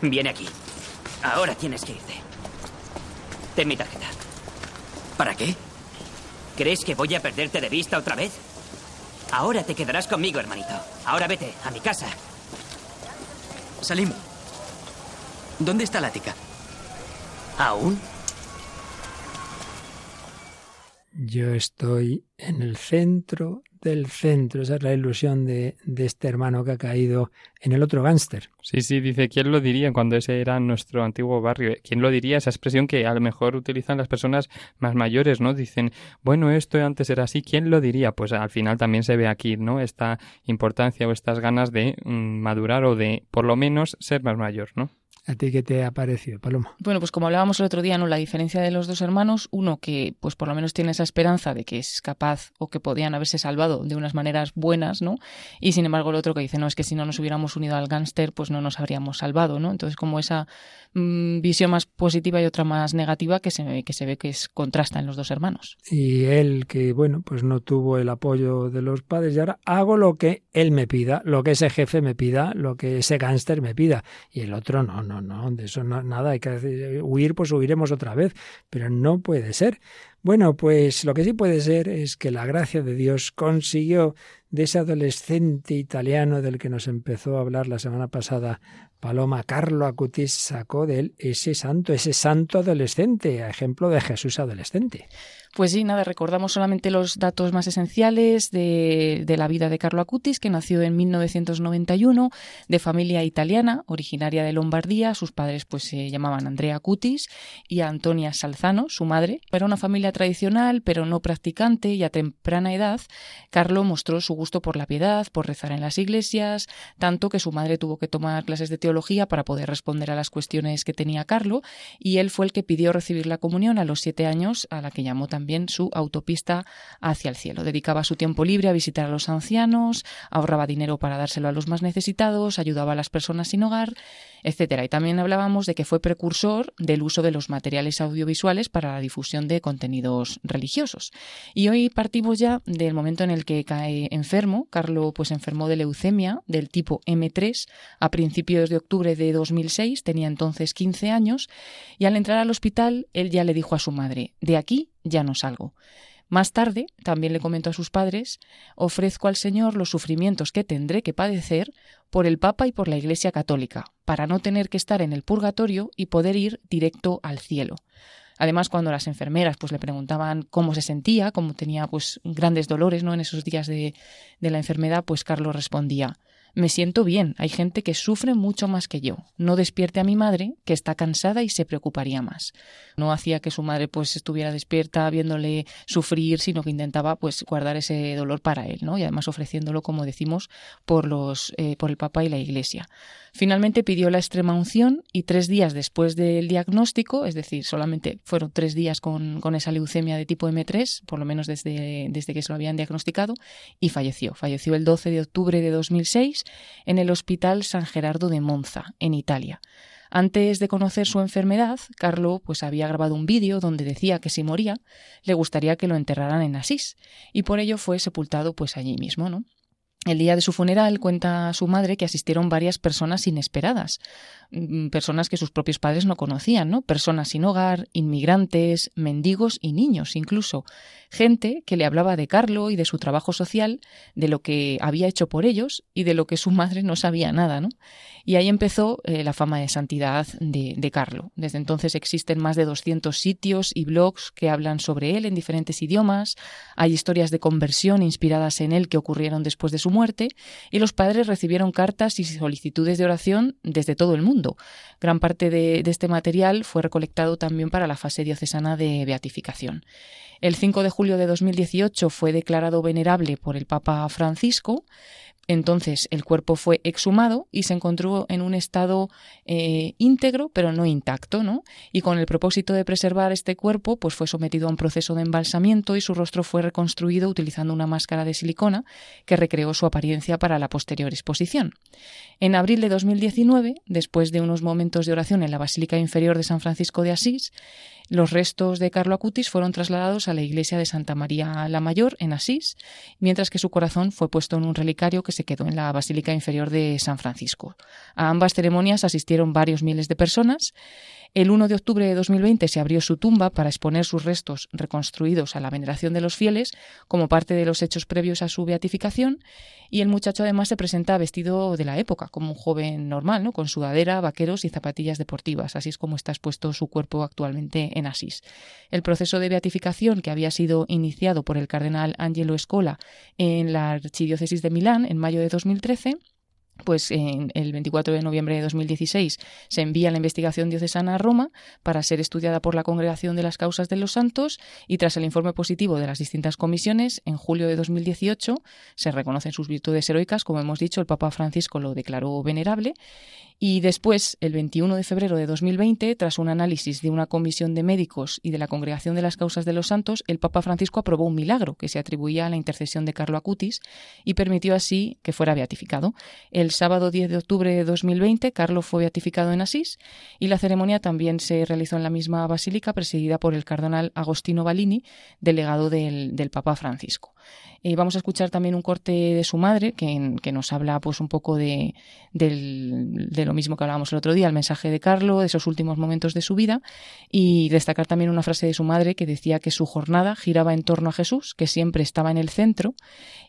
Viene aquí. Ahora tienes que irte. Ten mi tarjeta. ¿Para qué? ¿Crees que voy a perderte de vista otra vez? Ahora te quedarás conmigo, hermanito. Ahora vete, a mi casa. Salim, ¿dónde está la tica? ¿Aún? Yo estoy en el centro del centro. Esa es la ilusión de, de este hermano que ha caído en el otro gánster. Sí, sí, dice, ¿quién lo diría cuando ese era nuestro antiguo barrio? ¿Quién lo diría? Esa expresión que a lo mejor utilizan las personas más mayores, ¿no? Dicen, bueno, esto antes era así, ¿quién lo diría? Pues al final también se ve aquí, ¿no? Esta importancia o estas ganas de mm, madurar o de, por lo menos, ser más mayor, ¿no? ¿A ti qué te ha parecido, Paloma? Bueno, pues como hablábamos el otro día, ¿no? La diferencia de los dos hermanos, uno que pues por lo menos tiene esa esperanza de que es capaz o que podían haberse salvado de unas maneras buenas, ¿no? Y sin embargo el otro que dice, no, es que si no nos hubiéramos unido al gánster, pues no nos habríamos salvado, ¿no? Entonces como esa mmm, visión más positiva y otra más negativa que se, que se ve que es contrasta en los dos hermanos. Y él que, bueno, pues no tuvo el apoyo de los padres y ahora hago lo que él me pida, lo que ese jefe me pida, lo que ese gánster me pida. Y el otro no, no, no, de eso no, nada, hay que decir, huir, pues huiremos otra vez, pero no puede ser. Bueno, pues lo que sí puede ser es que la gracia de Dios consiguió de ese adolescente italiano del que nos empezó a hablar la semana pasada Paloma, Carlo Acutis sacó de él ese santo, ese santo adolescente, a ejemplo de Jesús adolescente. Pues sí, nada, recordamos solamente los datos más esenciales de, la vida de Carlo Acutis, que nació en 1991, de familia italiana, originaria de Lombardía. Sus padres pues se llamaban Andrea Acutis y Antonia Salzano, su madre. Era una familia tradicional, pero no practicante, y a temprana edad, Carlo mostró su gusto por la piedad, por rezar en las iglesias, tanto que su madre tuvo que tomar clases de teología para poder responder a las cuestiones que tenía Carlo, y él fue el que pidió recibir la comunión a los siete años, a la que llamó también también su autopista hacia el cielo. Dedicaba su tiempo libre a visitar a los ancianos, ahorraba dinero para dárselo a los más necesitados, ayudaba a las personas sin hogar, etcétera. Y también hablábamos de que fue precursor del uso de los materiales audiovisuales para la difusión de contenidos religiosos. Y hoy partimos ya del momento en el que cae enfermo. Carlo pues enfermó de leucemia del tipo M3 a principios de octubre de 2006, tenía entonces 15 años, y al entrar al hospital él ya le dijo a su madre, de aquí ya no salgo. Más tarde, también le comentó a sus padres, ofrezco al Señor los sufrimientos que tendré que padecer por el Papa y por la Iglesia Católica, para no tener que estar en el purgatorio y poder ir directo al cielo. Además, cuando las enfermeras pues le preguntaban cómo se sentía, cómo tenía pues grandes dolores, ¿no? en esos días de, de la enfermedad, pues Carlos respondía me siento bien, hay gente que sufre mucho más que yo. No despierte a mi madre, que está cansada y se preocuparía más. No hacía que su madre pues estuviera despierta viéndole sufrir, sino que intentaba pues guardar ese dolor para él, ¿no? Y además ofreciéndolo, como decimos, por los eh, por el Papa y la Iglesia. Finalmente pidió la extrema unción y tres días después del diagnóstico, es decir, solamente fueron tres días con, con esa leucemia de tipo M3, por lo menos desde, desde que se lo habían diagnosticado, y falleció. Falleció el 12 de octubre de 2006 en el Hospital San Gerardo de Monza, en Italia. Antes de conocer su enfermedad, Carlo pues había grabado un vídeo donde decía que si moría, le gustaría que lo enterraran en Asís, y por ello fue sepultado pues allí mismo, ¿no? El día de su funeral cuenta su madre que asistieron varias personas inesperadas, personas que sus propios padres no conocían, ¿no? Personas sin hogar, inmigrantes, mendigos y niños incluso. Gente que le hablaba de Carlo y de su trabajo social, de lo que había hecho por ellos y de lo que su madre no sabía nada, ¿no? Y ahí empezó eh, la fama de santidad de, de Carlo. Desde entonces existen más de 200 sitios y blogs que hablan sobre él en diferentes idiomas. Hay historias de conversión inspiradas en él que ocurrieron después de su muerte y los padres recibieron cartas y solicitudes de oración desde todo el mundo. Gran parte de, de este material fue recolectado también para la fase diocesana de beatificación. El 5 de julio de 2018 fue declarado venerable por el Papa Francisco entonces el cuerpo fue exhumado y se encontró en un estado eh, íntegro, pero no intacto, ¿no? Y con el propósito de preservar este cuerpo, pues fue sometido a un proceso de embalsamiento y su rostro fue reconstruido utilizando una máscara de silicona que recreó su apariencia para la posterior exposición. En abril de 2019, después de unos momentos de oración en la Basílica Inferior de San Francisco de Asís, los restos de Carlo Acutis fueron trasladados a la iglesia de Santa María la Mayor en Asís, mientras que su corazón fue puesto en un relicario que se quedó en la Basílica Inferior de San Francisco. A ambas ceremonias asistieron varios miles de personas El 1 de octubre de 2020 se abrió su tumba para exponer sus restos reconstruidos a la veneración de los fieles como parte de los hechos previos a su beatificación y el muchacho además se presenta vestido de la época, como un joven normal, ¿no? con sudadera, vaqueros y zapatillas deportivas. Así es como está expuesto su cuerpo actualmente en Asís. El proceso de beatificación que había sido iniciado por el cardenal Angelo Escola en la archidiócesis de Milán en mayo de 2013 pues en el 24 de noviembre de 2016 se envía la investigación diocesana a Roma para ser estudiada por la Congregación de las Causas de los Santos y tras el informe positivo de las distintas comisiones, en julio de 2018 se reconocen sus virtudes heroicas, como hemos dicho, el Papa Francisco lo declaró venerable y después, el 21 de febrero de 2020, tras un análisis de una comisión de médicos y de la Congregación de las Causas de los Santos, el Papa Francisco aprobó un milagro que se atribuía a la intercesión de Carlo Acutis y permitió así que fuera beatificado. Sábado 10 de octubre de 2020, Carlo fue beatificado en Asís y la ceremonia también se realizó en la misma basílica presidida por el cardenal Agostino Balini, delegado del, del Papa Francisco. Eh, vamos a escuchar también un corte de su madre que, nos habla pues un poco de, lo mismo que hablábamos el otro día, el mensaje de Carlo, de esos últimos momentos de su vida y destacar también una frase de su madre que decía que su jornada giraba en torno a Jesús, que siempre estaba en el centro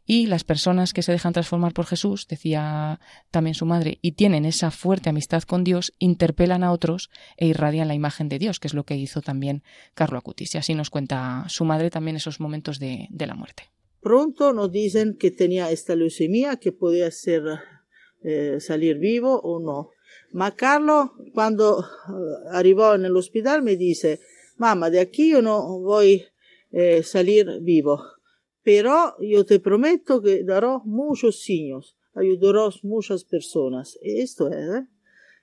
y las personas que se dejan transformar por Jesús, decía también su madre, y tienen esa fuerte amistad con Dios, interpelan a otros e irradian la imagen de Dios, que es lo que hizo también Carlo Acutis. Y así nos cuenta su madre también esos momentos de la muerte. Pronto nos dicen que tenía esta leucemia, que podía ser, eh, salir vivo o no. Ma Carlo, cuando eh, arrivò en el hospital, me dice, mamá, de aquí yo no voy eh, salir vivo, pero yo te prometo que daré muchos signos, ayudaré muchas personas. Esto es, ¿eh?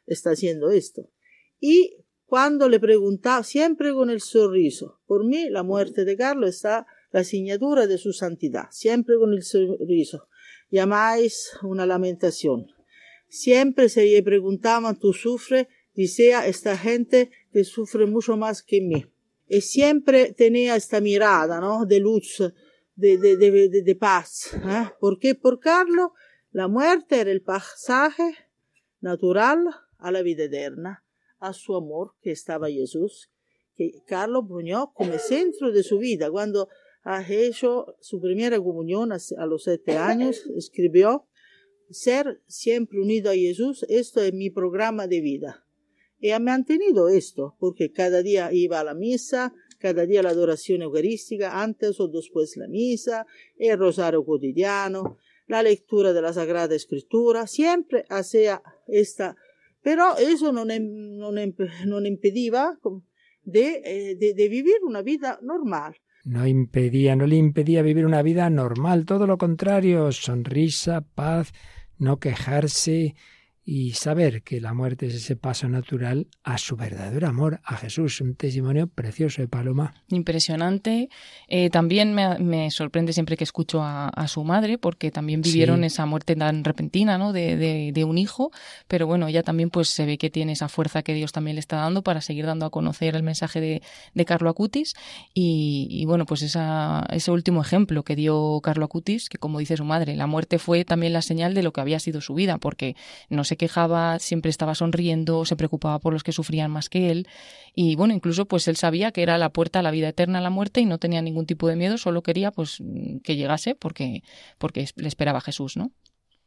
está haciendo esto. Y cuando le preguntaba, siempre con el sorriso, por mí la muerte de Carlo está la signatura de su santidad, siempre con el sorriso, llamáis una lamentación. Siempre se le preguntaban, ¿tú sufres? Decía, esta gente que sufre mucho más que mí. Y siempre tenía esta mirada, ¿no? De luz, de, de, de, de paz. ¿eh? Porque por Carlos la muerte era el pasaje natural a la vida eterna, a su amor que estaba Jesús, que Carlos puñó como centro de su vida. Cuando ha hecho su primera comunión a los siete años, escribió, ser siempre unido a Jesús, esto es mi programa de vida. Y ha mantenido esto, porque cada día iba a la misa, cada día la adoración eucarística, antes o después la misa, el rosario cotidiano, la lectura de la Sagrada Escritura, siempre hacía esta, pero eso no, no, no impedía de, eh, de, de vivir una vida normal. No impedía, no le impedía vivir una vida normal, todo lo contrario, sonrisa, paz, no quejarse, y saber que la muerte es ese paso natural a su verdadero amor, a Jesús. Un testimonio precioso de Paloma. Impresionante. Eh, también me, sorprende siempre que escucho a, su madre, porque también vivieron esa muerte tan repentina ¿no? De, de, un hijo, pero bueno, ella también pues se ve que tiene esa fuerza que Dios también le está dando para seguir dando a conocer el mensaje de, de Carlo Acutis. Y, y bueno, pues esa, ese último ejemplo que dio Carlo Acutis, que como dice su madre, la muerte fue también la señal de lo que había sido su vida, porque no se quejaba, siempre estaba sonriendo, se preocupaba por los que sufrían más que él y bueno, incluso pues él sabía que era la puerta a la vida eterna, a la muerte y no tenía ningún tipo de miedo, solo quería pues que llegase porque porque le esperaba Jesús, ¿no?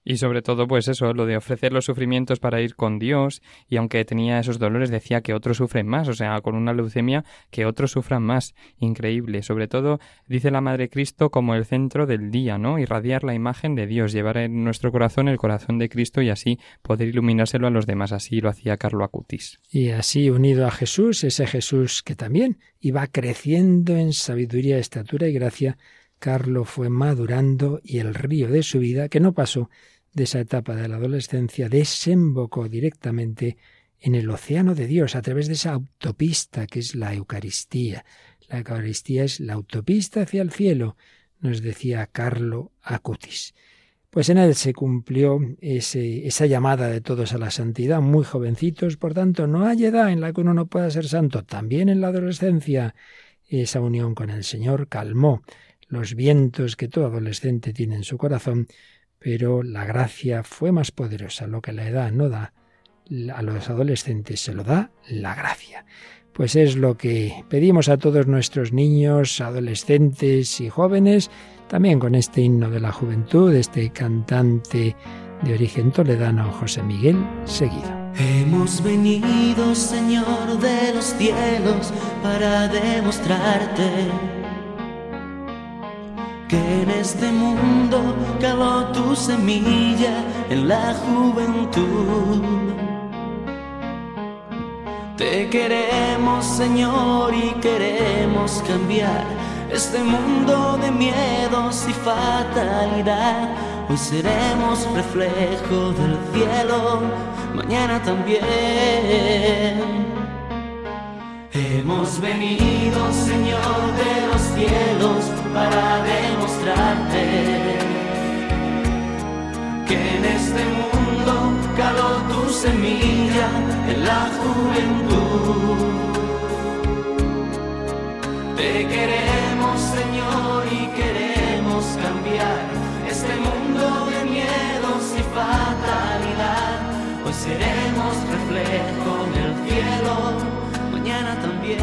Y sobre todo, pues eso, lo de ofrecer los sufrimientos para ir con Dios, y aunque tenía esos dolores, decía que otros sufren más, o sea, con una leucemia, que otros sufran más. Increíble. Sobre todo, dice la Madre Cristo como el centro del día, ¿no? Irradiar la imagen de Dios, llevar en nuestro corazón el corazón de Cristo y así poder iluminárselo a los demás. Así lo hacía Carlo Acutis. Y así, unido a Jesús, ese Jesús que también iba creciendo en sabiduría, estatura y gracia, Carlo fue madurando y el río de su vida, que no pasó de esa etapa de la adolescencia desembocó directamente en el océano de Dios a través de esa autopista que es la Eucaristía. La Eucaristía es la autopista hacia el cielo, nos decía Carlo Acutis. Pues en él se cumplió ese, esa llamada de todos a la santidad, muy jovencitos, por tanto no hay edad en la que uno no pueda ser santo. También en la adolescencia esa unión con el Señor calmó los vientos que todo adolescente tiene en su corazón pero la gracia fue más poderosa, lo que la edad no da, a los adolescentes, se lo da la gracia. Pues es lo que pedimos a todos nuestros niños, adolescentes y jóvenes, también con este himno de la juventud, este cantante de origen toledano, José Miguel Seguido. Hemos venido, Señor de los cielos, para demostrarte que en este mundo caló tu semilla en la juventud. Te queremos, Señor, y queremos cambiar este mundo de miedos y fatalidad. Hoy seremos reflejo del cielo, mañana también. Hemos venido, Señor de los cielos, para demostrarte que en este mundo caló tu semilla en la juventud. Te queremos, Señor, y queremos cambiar este mundo de miedos y fatalidad. Hoy seremos reflejo del cielo, también.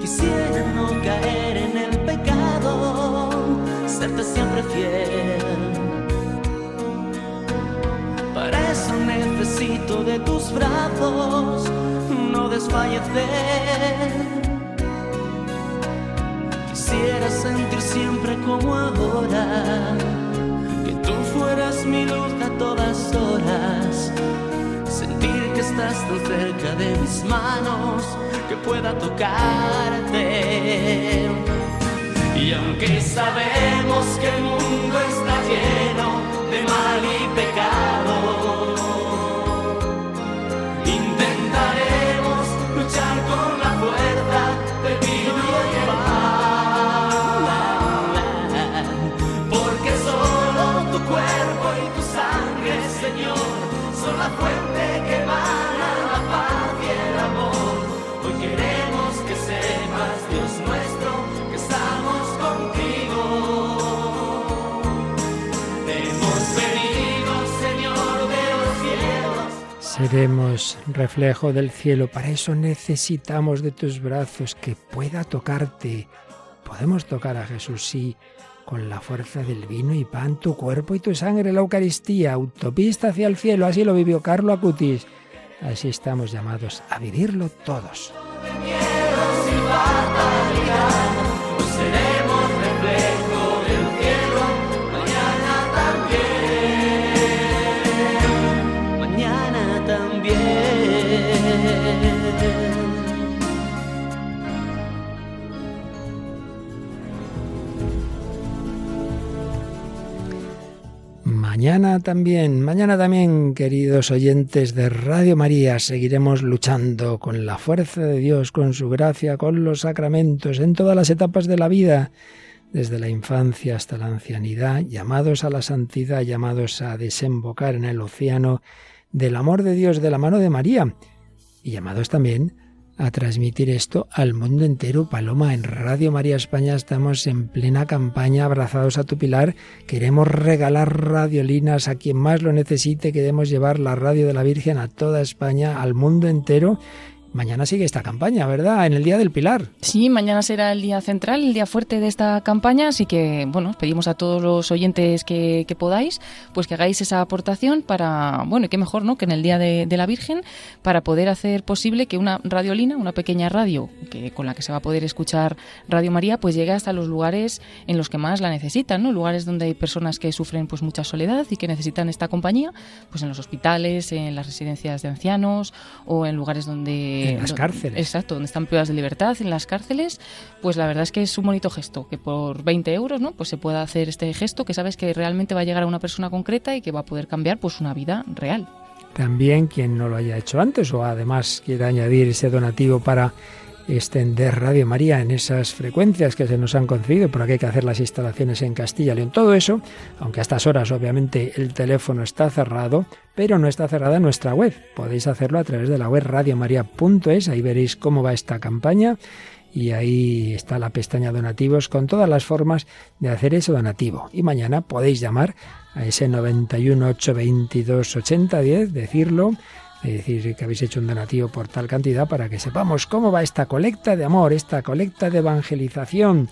Quisiera no caer en el pecado, serte siempre fiel. Para eso necesito de tus brazos, no desfallecer. Quisiera sentir siempre como ahora, que tú fueras mi luz a todas horas. Estás tan cerca de mis manos, que pueda tocarte. Y aunque sabemos que el mundo está lleno de mal y pecado, Seremos reflejo del cielo, para eso necesitamos de tus brazos, que pueda tocarte. Podemos tocar a Jesús, sí, con la fuerza del vino y pan, tu cuerpo y tu sangre, la Eucaristía, autopista hacia el cielo, así lo vivió Carlo Acutis. Así estamos llamados a vivirlo todos. Mañana también, mañana también, queridos oyentes de Radio María, seguiremos luchando con la fuerza de Dios, con su gracia, con los sacramentos, en todas las etapas de la vida, desde la infancia hasta la ancianidad, llamados a la santidad, llamados a desembocar en el océano del amor de Dios de la mano de María, y llamados también a transmitir esto al mundo entero. Paloma, en Radio María España estamos en plena campaña, abrazados a tu pilar. Queremos regalar radiolinas a quien más lo necesite. Queremos llevar la radio de la Virgen a toda España, al mundo entero. Mañana sigue esta campaña, ¿verdad? En el Día del Pilar. Sí, mañana será el día central, el día fuerte de esta campaña, así que, bueno, os pedimos a todos los oyentes que, que podáis, pues que hagáis esa aportación para, bueno, y qué mejor, ¿no?, que en el Día de, de la Virgen, para poder hacer posible que una radiolina, una pequeña radio, que con la que se va a poder escuchar Radio María, pues llegue hasta los lugares en los que más la necesitan, ¿no? Lugares donde hay personas que sufren, pues, mucha soledad y que necesitan esta compañía, pues en los hospitales, en las residencias de ancianos o en lugares donde En las cárceles. Exacto, donde están privadas de libertad, en las cárceles, pues la verdad es que es un bonito gesto, que por 20 euros, ¿no? Pues se pueda hacer este gesto que sabes que realmente va a llegar a una persona concreta y que va a poder cambiar, pues, una vida real. También quien no lo haya hecho antes o además quiera añadir ese donativo para extender Radio María en esas frecuencias que se nos han concedido, porque hay que hacer las instalaciones en Castilla y León. Todo eso, aunque a estas horas obviamente el teléfono está cerrado, pero no está cerrada nuestra web. Podéis hacerlo a través de la web radiomaria.es, ahí veréis cómo va esta campaña y ahí está la pestaña donativos con todas las formas de hacer ese donativo. Y mañana podéis llamar a ese 91 822 8010, decirlo, decir que habéis hecho un donativo por tal cantidad para que sepamos cómo va esta colecta de amor, esta colecta de evangelización,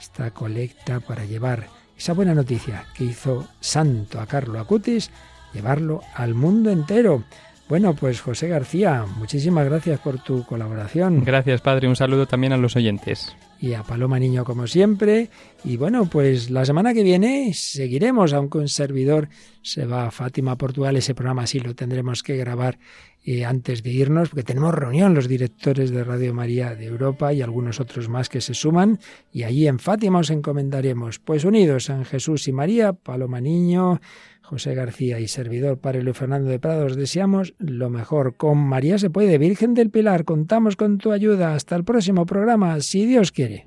esta colecta para llevar esa buena noticia que hizo santo a Carlo Acutis, llevarlo al mundo entero. Bueno, pues José García, muchísimas gracias por tu colaboración. Gracias, padre. Un saludo también a los oyentes. Y a Paloma Niño, como siempre. Y bueno, pues la semana que viene seguiremos, aunque un servidor se va a Fátima, Portugal. Ese programa sí lo tendremos que grabar eh, antes de irnos, porque tenemos reunión los directores de Radio María de Europa y algunos otros más que se suman. Y allí en Fátima os encomendaremos, pues unidos en Jesús y María, Paloma Niño, José García y servidor Padre Luis Fernando de Prado, os deseamos lo mejor. Con María se puede, Virgen del Pilar, contamos con tu ayuda. Hasta el próximo programa, si Dios quiere.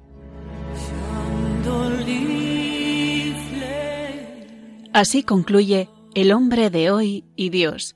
Así concluye El hombre de hoy y Dios,